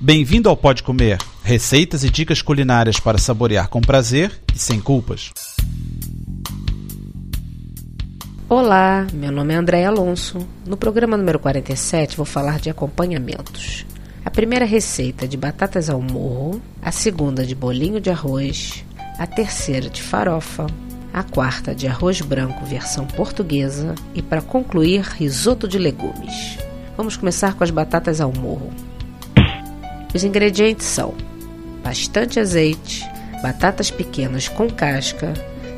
Bem-vindo ao Pode Comer, receitas e dicas culinárias para saborear com prazer e sem culpas. Olá, meu nome é André Alonso. No programa número 47 vou falar de acompanhamentos. A primeira receita de batatas ao morro, a segunda de bolinho de arroz, a terceira de farofa, a quarta de arroz branco versão portuguesa e para concluir risoto de legumes. Vamos começar com as batatas ao morro. Os ingredientes são bastante azeite, batatas pequenas com casca,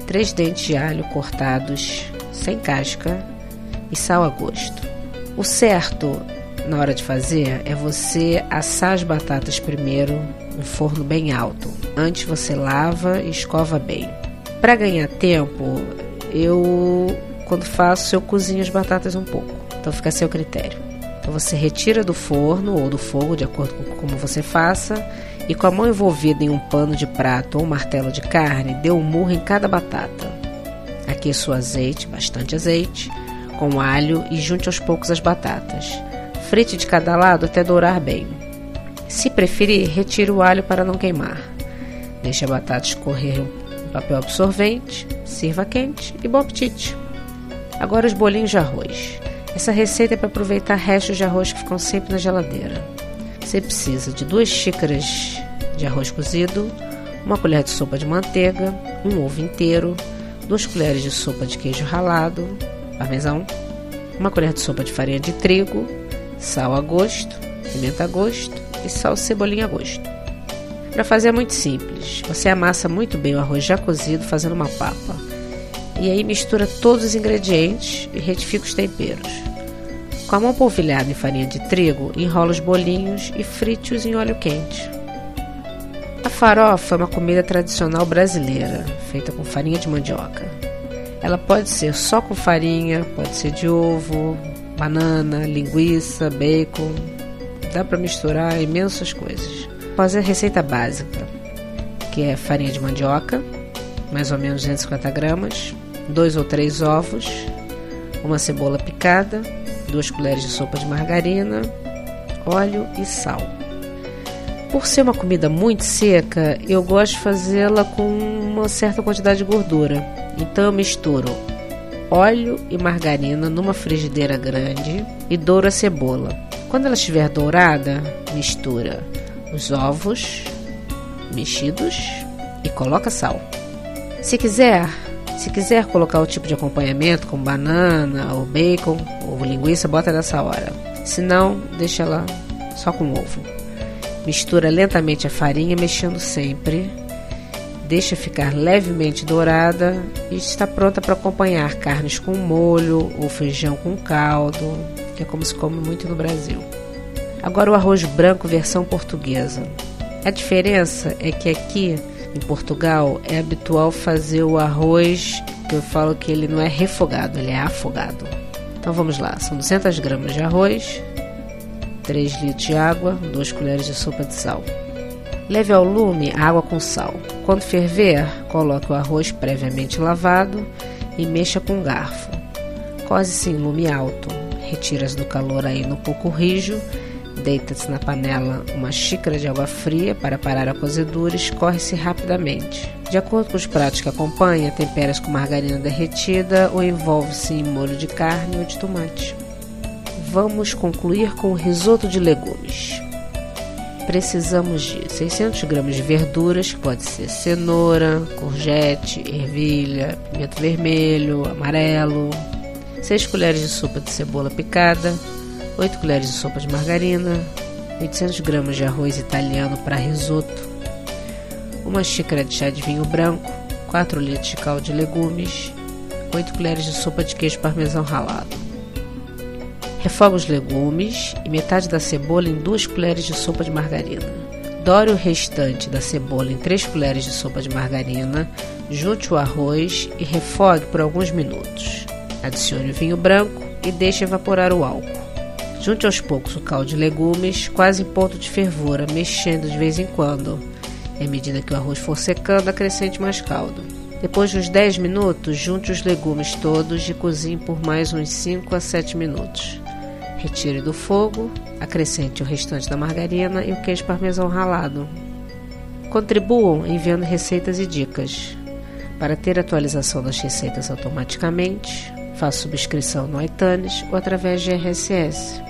três dentes de alho cortados sem casca e sal a gosto. O certo na hora de fazer é você assar as batatas primeiro em forno bem alto. Antes você lava e escova bem. Para ganhar tempo, eu quando faço eu cozinho as batatas um pouco. Então fica a seu critério. Então você retira do forno ou do fogo, de acordo com como você faça, e com a mão envolvida em um pano de prato ou um martelo de carne, dê um murro em cada batata. Aqueça o azeite, bastante azeite, com alho e junte aos poucos as batatas. Frite de cada lado até dourar bem. Se preferir, retire o alho para não queimar. Deixe a batata escorrer papel absorvente, sirva quente e bom apetite. Agora os bolinhos de arroz. Essa receita é para aproveitar restos de arroz que ficam sempre na geladeira. Você precisa de duas xícaras de arroz cozido, uma colher de sopa de manteiga, um ovo inteiro, duas colheres de sopa de queijo ralado, parmesão, uma colher de sopa de farinha de trigo, sal a gosto, pimenta a gosto e sal cebolinha a gosto. Para fazer é muito simples. Você amassa muito bem o arroz já cozido fazendo uma papa. E aí mistura todos os ingredientes e retifica os temperos. Com a mão polvilhada em farinha de trigo, enrola os bolinhos e frite-os em óleo quente. A farofa é uma comida tradicional brasileira, feita com farinha de mandioca. Ela pode ser só com farinha, pode ser de ovo, banana, linguiça, bacon. Dá para misturar imensas coisas fazer a receita básica, que é farinha de mandioca, mais ou menos 250 gramas, dois ou três ovos, uma cebola picada, duas colheres de sopa de margarina, óleo e sal. Por ser uma comida muito seca, eu gosto de fazê-la com uma certa quantidade de gordura. Então eu misturo óleo e margarina numa frigideira grande e douro a cebola. Quando ela estiver dourada, mistura os ovos mexidos e coloca sal. Se quiser, se quiser colocar o tipo de acompanhamento como banana ou bacon ou linguiça, bota nessa hora. Se não, deixa ela só com ovo. Mistura lentamente a farinha, mexendo sempre. Deixa ficar levemente dourada e está pronta para acompanhar carnes com molho ou feijão com caldo, que é como se come muito no Brasil. Agora o arroz branco versão portuguesa. A diferença é que aqui em Portugal é habitual fazer o arroz, que eu falo que ele não é refogado, ele é afogado. Então vamos lá, são 200 gramas de arroz, 3 litros de água, 2 colheres de sopa de sal. Leve ao lume a água com sal. Quando ferver, coloque o arroz previamente lavado e mexa com garfo. Coze-se em lume alto. Retira-se do calor aí no pouco rijo Deita-se na panela uma xícara de água fria para parar a cozedura e escorre-se rapidamente. De acordo com os pratos que acompanha, tempera-se com margarina derretida ou envolve-se em molho de carne ou de tomate. Vamos concluir com o risoto de legumes. Precisamos de 600 gramas de verduras, que pode ser cenoura, courgette, ervilha, pimento vermelho, amarelo, 6 colheres de sopa de cebola picada, 8 colheres de sopa de margarina, 800 gramas de arroz italiano para risoto, uma xícara de chá de vinho branco, 4 litros de caldo de legumes, 8 colheres de sopa de queijo parmesão ralado. Refoga os legumes e metade da cebola em 2 colheres de sopa de margarina. Dore o restante da cebola em 3 colheres de sopa de margarina, junte o arroz e refogue por alguns minutos. Adicione o vinho branco e deixe evaporar o álcool. Junte aos poucos o caldo de legumes, quase em ponto de fervura, mexendo de vez em quando. À medida que o arroz for secando, acrescente mais caldo. Depois de uns 10 minutos, junte os legumes todos e cozinhe por mais uns 5 a 7 minutos. Retire do fogo, acrescente o restante da margarina e o queijo parmesão ralado. Contribuam enviando receitas e dicas. Para ter atualização das receitas automaticamente, faça subscrição no iTunes ou através de RSS.